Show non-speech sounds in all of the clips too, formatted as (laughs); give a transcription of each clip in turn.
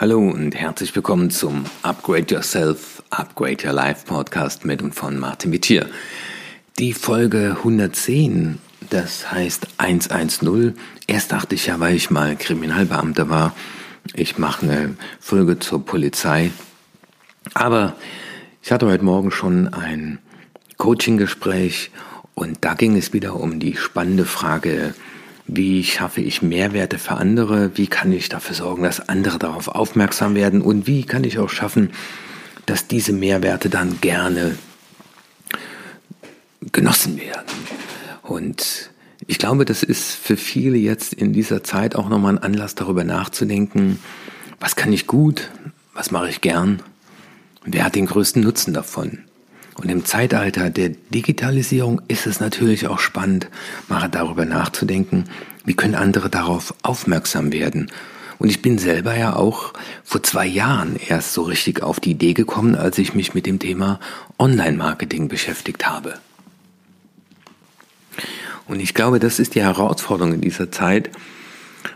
Hallo und herzlich willkommen zum Upgrade Yourself, Upgrade Your Life Podcast mit und von Martin Wittier. Die Folge 110, das heißt 110. Erst dachte ich ja, weil ich mal Kriminalbeamter war, ich mache eine Folge zur Polizei. Aber ich hatte heute Morgen schon ein Coaching-Gespräch und da ging es wieder um die spannende Frage, wie schaffe ich Mehrwerte für andere? Wie kann ich dafür sorgen, dass andere darauf aufmerksam werden? Und wie kann ich auch schaffen, dass diese Mehrwerte dann gerne genossen werden? Und ich glaube, das ist für viele jetzt in dieser Zeit auch nochmal ein Anlass darüber nachzudenken, was kann ich gut, was mache ich gern, wer hat den größten Nutzen davon. Und im Zeitalter der Digitalisierung ist es natürlich auch spannend, mal darüber nachzudenken, wie können andere darauf aufmerksam werden. Und ich bin selber ja auch vor zwei Jahren erst so richtig auf die Idee gekommen, als ich mich mit dem Thema Online-Marketing beschäftigt habe. Und ich glaube, das ist die Herausforderung in dieser Zeit,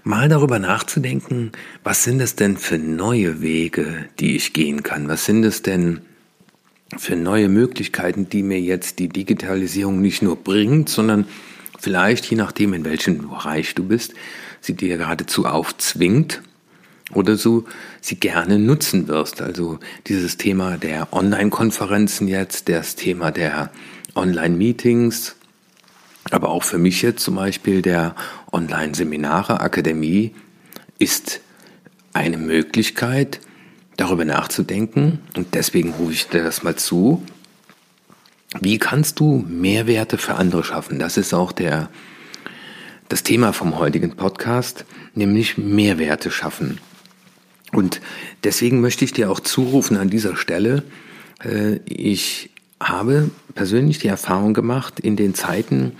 mal darüber nachzudenken, was sind es denn für neue Wege, die ich gehen kann? Was sind es denn für neue Möglichkeiten, die mir jetzt die Digitalisierung nicht nur bringt, sondern vielleicht, je nachdem, in welchem Bereich du bist, sie dir geradezu aufzwingt oder so sie gerne nutzen wirst. Also dieses Thema der Online-Konferenzen jetzt, das Thema der Online-Meetings, aber auch für mich jetzt zum Beispiel der Online-Seminare, Akademie ist eine Möglichkeit, darüber nachzudenken. Und deswegen rufe ich dir das mal zu. Wie kannst du Mehrwerte für andere schaffen? Das ist auch der, das Thema vom heutigen Podcast, nämlich Mehrwerte schaffen. Und deswegen möchte ich dir auch zurufen an dieser Stelle, äh, ich habe persönlich die Erfahrung gemacht in den Zeiten,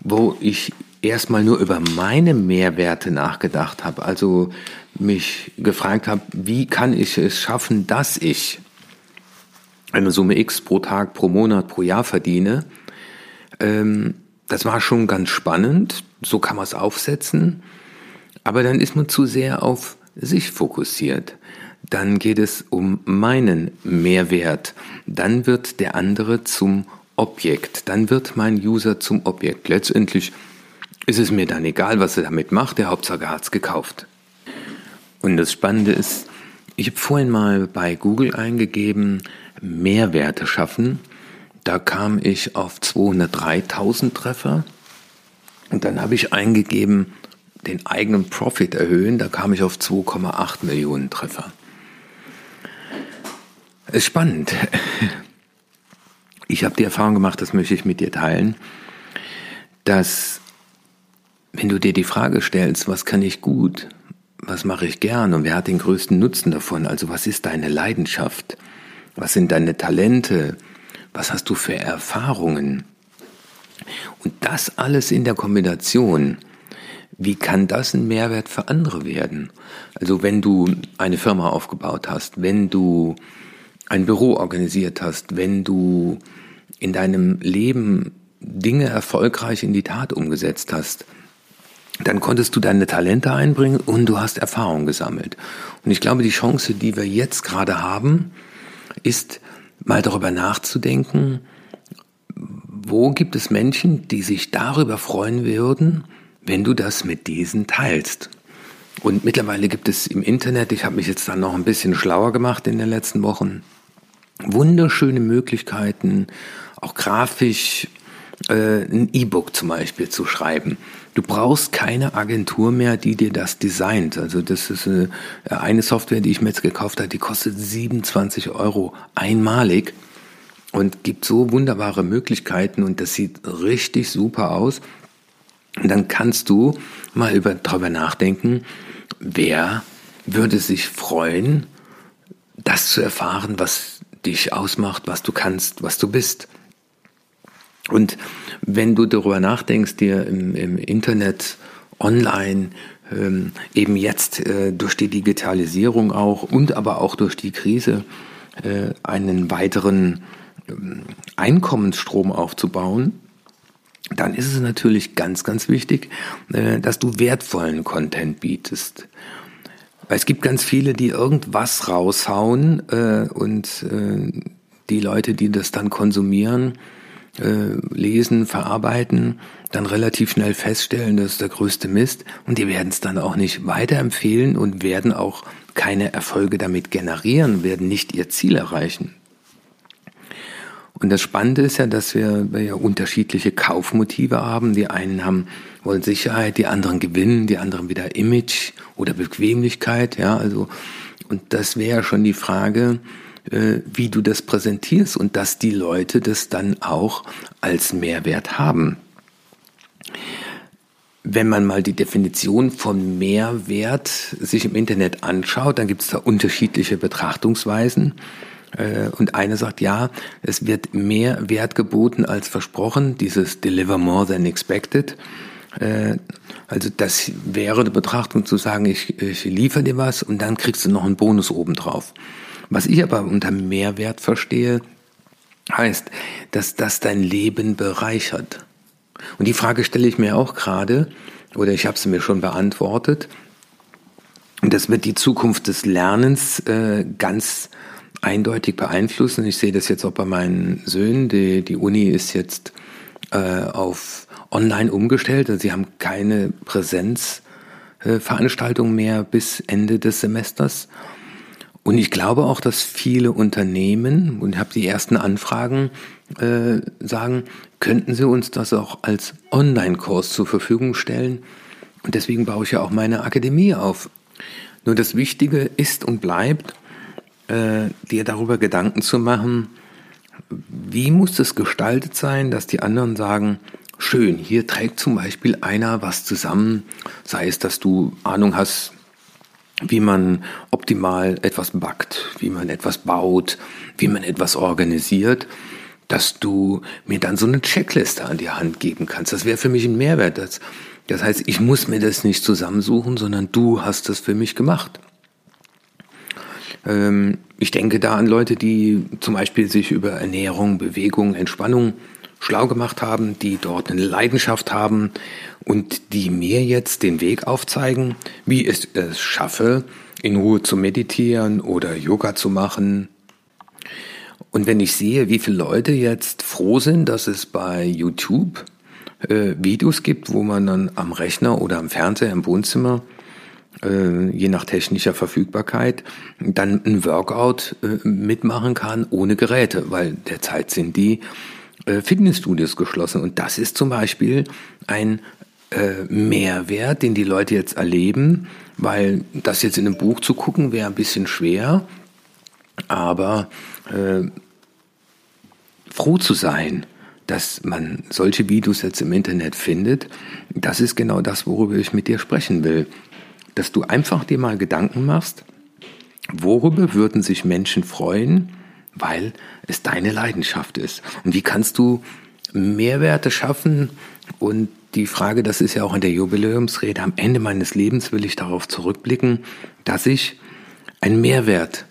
wo ich erstmal nur über meine Mehrwerte nachgedacht habe, also mich gefragt habe, wie kann ich es schaffen, dass ich eine Summe X pro Tag, pro Monat, pro Jahr verdiene. Ähm, das war schon ganz spannend, so kann man es aufsetzen, aber dann ist man zu sehr auf sich fokussiert. Dann geht es um meinen Mehrwert. Dann wird der andere zum Objekt. Dann wird mein User zum Objekt. Letztendlich ist es mir dann egal, was er damit macht, der Hauptsache hat es gekauft. Und das Spannende ist, ich habe vorhin mal bei Google eingegeben, Mehrwerte schaffen. Da kam ich auf 203.000 Treffer. Und dann habe ich eingegeben, den eigenen Profit erhöhen. Da kam ich auf 2,8 Millionen Treffer. Ist spannend. (laughs) Ich habe die Erfahrung gemacht, das möchte ich mit dir teilen, dass wenn du dir die Frage stellst, was kann ich gut, was mache ich gern und wer hat den größten Nutzen davon, also was ist deine Leidenschaft, was sind deine Talente, was hast du für Erfahrungen? Und das alles in der Kombination, wie kann das ein Mehrwert für andere werden? Also wenn du eine Firma aufgebaut hast, wenn du ein Büro organisiert hast, wenn du in deinem Leben Dinge erfolgreich in die Tat umgesetzt hast, dann konntest du deine Talente einbringen und du hast Erfahrung gesammelt. Und ich glaube, die Chance, die wir jetzt gerade haben, ist mal darüber nachzudenken, wo gibt es Menschen, die sich darüber freuen würden, wenn du das mit diesen teilst. Und mittlerweile gibt es im Internet, ich habe mich jetzt dann noch ein bisschen schlauer gemacht in den letzten Wochen, wunderschöne Möglichkeiten, auch grafisch äh, ein E-Book zum Beispiel zu schreiben. Du brauchst keine Agentur mehr, die dir das designt. Also das ist äh, eine Software, die ich mir jetzt gekauft habe, die kostet 27 Euro einmalig und gibt so wunderbare Möglichkeiten und das sieht richtig super aus. Und dann kannst du mal über, darüber nachdenken, wer würde sich freuen, das zu erfahren, was dich ausmacht, was du kannst, was du bist. Und wenn du darüber nachdenkst, dir im, im Internet, online, ähm, eben jetzt äh, durch die Digitalisierung auch und aber auch durch die Krise äh, einen weiteren ähm, Einkommensstrom aufzubauen, dann ist es natürlich ganz, ganz wichtig, äh, dass du wertvollen Content bietest. Es gibt ganz viele, die irgendwas raushauen äh, und äh, die Leute, die das dann konsumieren, äh, lesen, verarbeiten, dann relativ schnell feststellen, das ist der größte Mist und die werden es dann auch nicht weiterempfehlen und werden auch keine Erfolge damit generieren, werden nicht ihr Ziel erreichen. Und das Spannende ist ja, dass wir, wir ja unterschiedliche Kaufmotive haben. Die einen haben, wollen Sicherheit, die anderen gewinnen, die anderen wieder Image oder Bequemlichkeit, ja, also, und das wäre schon die Frage, wie du das präsentierst und dass die Leute das dann auch als Mehrwert haben. Wenn man mal die Definition von Mehrwert sich im Internet anschaut, dann gibt es da unterschiedliche Betrachtungsweisen. Äh, und eine sagt, ja, es wird mehr Wert geboten als versprochen, dieses Deliver more than expected. Äh, also das wäre die Betrachtung zu sagen, ich, ich liefere dir was und dann kriegst du noch einen Bonus obendrauf. Was ich aber unter Mehrwert verstehe, heißt, dass das dein Leben bereichert. Und die Frage stelle ich mir auch gerade, oder ich habe sie mir schon beantwortet. Und das wird die Zukunft des Lernens äh, ganz eindeutig beeinflussen. Ich sehe das jetzt auch bei meinen Söhnen. Die, die Uni ist jetzt äh, auf online umgestellt. Also sie haben keine Präsenzveranstaltungen äh, mehr bis Ende des Semesters. Und ich glaube auch, dass viele Unternehmen, und ich habe die ersten Anfragen, äh, sagen, könnten Sie uns das auch als Online-Kurs zur Verfügung stellen? Und deswegen baue ich ja auch meine Akademie auf. Nur das Wichtige ist und bleibt, äh, dir darüber Gedanken zu machen, wie muss es gestaltet sein, dass die anderen sagen, schön, hier trägt zum Beispiel einer was zusammen, sei es, dass du Ahnung hast, wie man optimal etwas backt, wie man etwas baut, wie man etwas organisiert, dass du mir dann so eine Checkliste an die Hand geben kannst. Das wäre für mich ein Mehrwert. Das, das heißt, ich muss mir das nicht zusammensuchen, sondern du hast das für mich gemacht. Ähm, ich denke da an Leute, die zum Beispiel sich über Ernährung, Bewegung, Entspannung schlau gemacht haben, die dort eine Leidenschaft haben und die mir jetzt den Weg aufzeigen, wie ich es schaffe, in Ruhe zu meditieren oder Yoga zu machen. Und wenn ich sehe, wie viele Leute jetzt froh sind, dass es bei YouTube äh, Videos gibt, wo man dann am Rechner oder am Fernseher im Wohnzimmer äh, je nach technischer Verfügbarkeit, dann ein Workout äh, mitmachen kann ohne Geräte, weil derzeit sind die Fitnessstudios geschlossen. Und das ist zum Beispiel ein äh, Mehrwert, den die Leute jetzt erleben, weil das jetzt in einem Buch zu gucken wäre ein bisschen schwer, aber äh, froh zu sein, dass man solche Videos jetzt im Internet findet, das ist genau das, worüber ich mit dir sprechen will. Dass du einfach dir mal Gedanken machst, worüber würden sich Menschen freuen, weil es deine Leidenschaft ist. Und wie kannst du Mehrwerte schaffen? Und die Frage, das ist ja auch in der Jubiläumsrede, am Ende meines Lebens will ich darauf zurückblicken, dass ich einen Mehrwert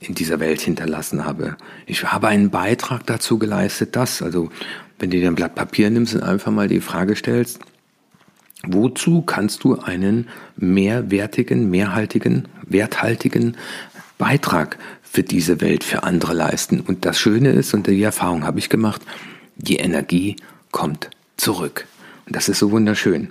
in dieser Welt hinterlassen habe. Ich habe einen Beitrag dazu geleistet, dass, also wenn du dir ein Blatt Papier nimmst und einfach mal die Frage stellst, wozu kannst du einen mehrwertigen, mehrhaltigen, werthaltigen Beitrag für diese Welt, für andere leisten. Und das Schöne ist, und die Erfahrung habe ich gemacht, die Energie kommt zurück. Und das ist so wunderschön.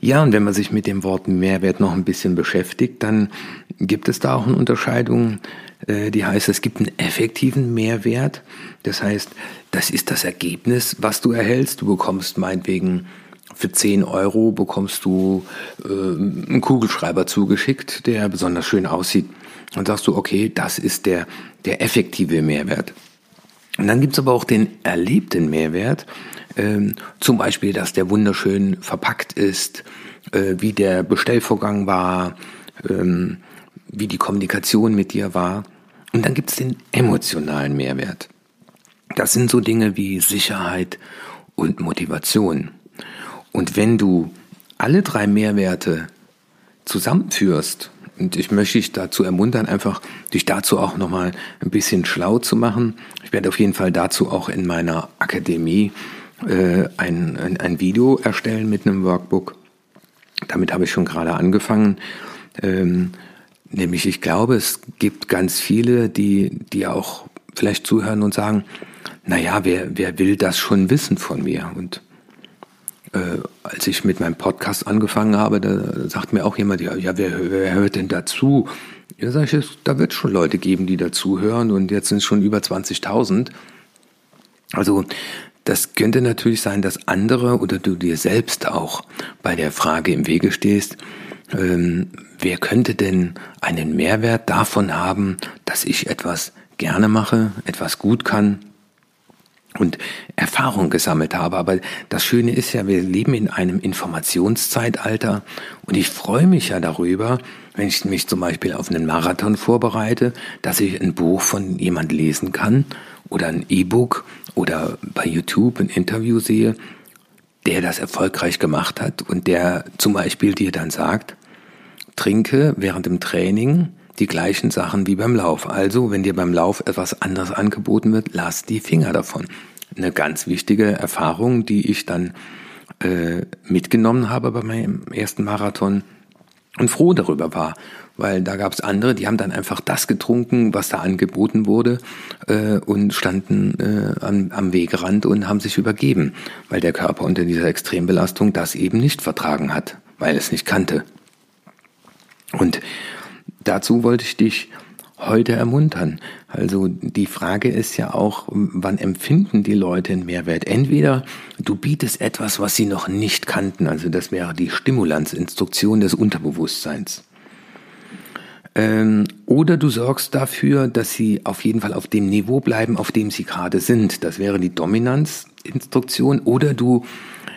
Ja, und wenn man sich mit dem Wort Mehrwert noch ein bisschen beschäftigt, dann gibt es da auch eine Unterscheidung, äh, die heißt, es gibt einen effektiven Mehrwert. Das heißt, das ist das Ergebnis, was du erhältst. Du bekommst meinetwegen für 10 Euro bekommst du äh, einen Kugelschreiber zugeschickt, der besonders schön aussieht. Dann sagst du, okay, das ist der, der effektive Mehrwert. Und dann gibt's aber auch den erlebten Mehrwert, ähm, zum Beispiel, dass der wunderschön verpackt ist, äh, wie der Bestellvorgang war, ähm, wie die Kommunikation mit dir war. Und dann gibt's den emotionalen Mehrwert. Das sind so Dinge wie Sicherheit und Motivation. Und wenn du alle drei Mehrwerte zusammenführst, und ich möchte dich dazu ermuntern, einfach dich dazu auch nochmal ein bisschen schlau zu machen. Ich werde auf jeden Fall dazu auch in meiner Akademie äh, ein, ein, ein Video erstellen mit einem Workbook. damit habe ich schon gerade angefangen. Ähm, nämlich, ich glaube, es gibt ganz viele, die, die auch vielleicht zuhören und sagen, naja, wer, wer will das schon wissen von mir? Und äh, als ich mit meinem Podcast angefangen habe, da sagt mir auch jemand, ja, ja wer, wer hört denn dazu? Ja, sag ich, da wird schon Leute geben, die dazuhören und jetzt sind es schon über 20.000. Also das könnte natürlich sein, dass andere oder du dir selbst auch bei der Frage im Wege stehst, ähm, wer könnte denn einen Mehrwert davon haben, dass ich etwas gerne mache, etwas gut kann und Erfahrung gesammelt habe. Aber das Schöne ist ja, wir leben in einem Informationszeitalter und ich freue mich ja darüber, wenn ich mich zum Beispiel auf einen Marathon vorbereite, dass ich ein Buch von jemand lesen kann oder ein E-Book oder bei YouTube ein Interview sehe, der das erfolgreich gemacht hat und der zum Beispiel dir dann sagt, trinke während dem Training die gleichen Sachen wie beim Lauf. Also, wenn dir beim Lauf etwas anderes angeboten wird, lass die Finger davon. Eine ganz wichtige Erfahrung, die ich dann äh, mitgenommen habe bei meinem ersten Marathon und froh darüber war, weil da gab es andere, die haben dann einfach das getrunken, was da angeboten wurde äh, und standen äh, am, am Wegrand und haben sich übergeben, weil der Körper unter dieser Extrembelastung das eben nicht vertragen hat, weil es nicht kannte. Und dazu wollte ich dich heute ermuntern. Also die Frage ist ja auch, wann empfinden die Leute einen Mehrwert? Entweder du bietest etwas, was sie noch nicht kannten, also das wäre die Stimulanzinstruktion des Unterbewusstseins. Ähm, oder du sorgst dafür, dass sie auf jeden Fall auf dem Niveau bleiben, auf dem sie gerade sind. Das wäre die Dominanzinstruktion. Oder du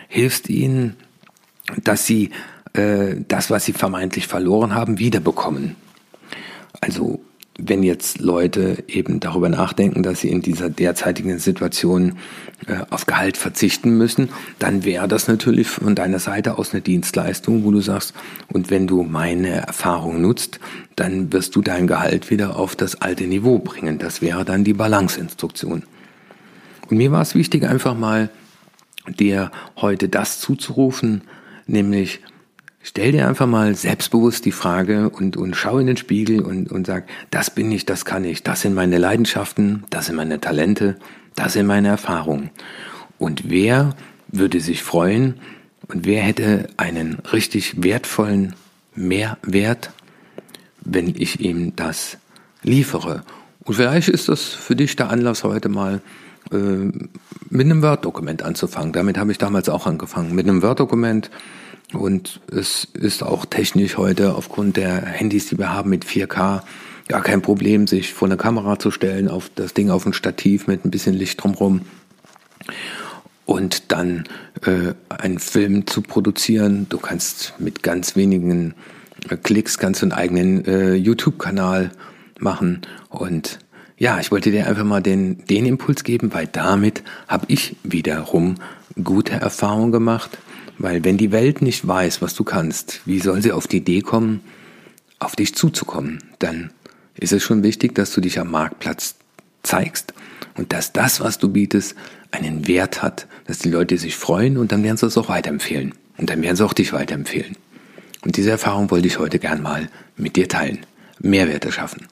hilfst ihnen, dass sie äh, das, was sie vermeintlich verloren haben, wiederbekommen. Also wenn jetzt Leute eben darüber nachdenken, dass sie in dieser derzeitigen Situation äh, auf Gehalt verzichten müssen, dann wäre das natürlich von deiner Seite aus eine Dienstleistung, wo du sagst, und wenn du meine Erfahrung nutzt, dann wirst du dein Gehalt wieder auf das alte Niveau bringen. Das wäre dann die Balanceinstruktion. Und mir war es wichtig, einfach mal dir heute das zuzurufen, nämlich Stell dir einfach mal selbstbewusst die Frage und, und schau in den Spiegel und, und sag, das bin ich, das kann ich, das sind meine Leidenschaften, das sind meine Talente, das sind meine Erfahrungen. Und wer würde sich freuen und wer hätte einen richtig wertvollen Mehrwert, wenn ich ihm das liefere? Und vielleicht ist das für dich der Anlass heute mal äh, mit einem Word-Dokument anzufangen. Damit habe ich damals auch angefangen. Mit einem Word-Dokument und es ist auch technisch heute aufgrund der Handys, die wir haben mit 4K, gar kein Problem, sich vor eine Kamera zu stellen, auf das Ding auf ein Stativ mit ein bisschen Licht drumherum und dann äh, einen Film zu produzieren. Du kannst mit ganz wenigen äh, Klicks du einen eigenen äh, YouTube-Kanal machen und ja, ich wollte dir einfach mal den, den Impuls geben, weil damit habe ich wiederum gute Erfahrungen gemacht weil wenn die Welt nicht weiß, was du kannst, wie soll sie auf die Idee kommen, auf dich zuzukommen? Dann ist es schon wichtig, dass du dich am Marktplatz zeigst und dass das, was du bietest, einen Wert hat, dass die Leute sich freuen und dann werden sie es auch weiterempfehlen. Und dann werden sie auch dich weiterempfehlen. Und diese Erfahrung wollte ich heute gern mal mit dir teilen. Mehrwerte schaffen.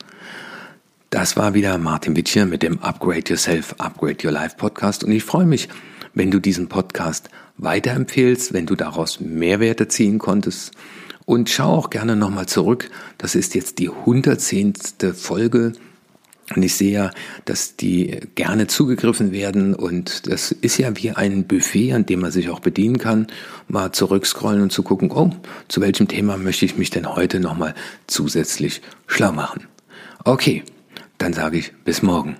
Das war wieder Martin Witschier mit dem Upgrade Yourself, Upgrade Your Life Podcast und ich freue mich, wenn du diesen Podcast weiterempfehlst, wenn du daraus Mehrwerte ziehen konntest. Und schau auch gerne nochmal zurück. Das ist jetzt die 110. Folge. Und ich sehe ja, dass die gerne zugegriffen werden. Und das ist ja wie ein Buffet, an dem man sich auch bedienen kann. Mal zurückscrollen und zu gucken, oh, zu welchem Thema möchte ich mich denn heute nochmal zusätzlich schlau machen. Okay, dann sage ich bis morgen.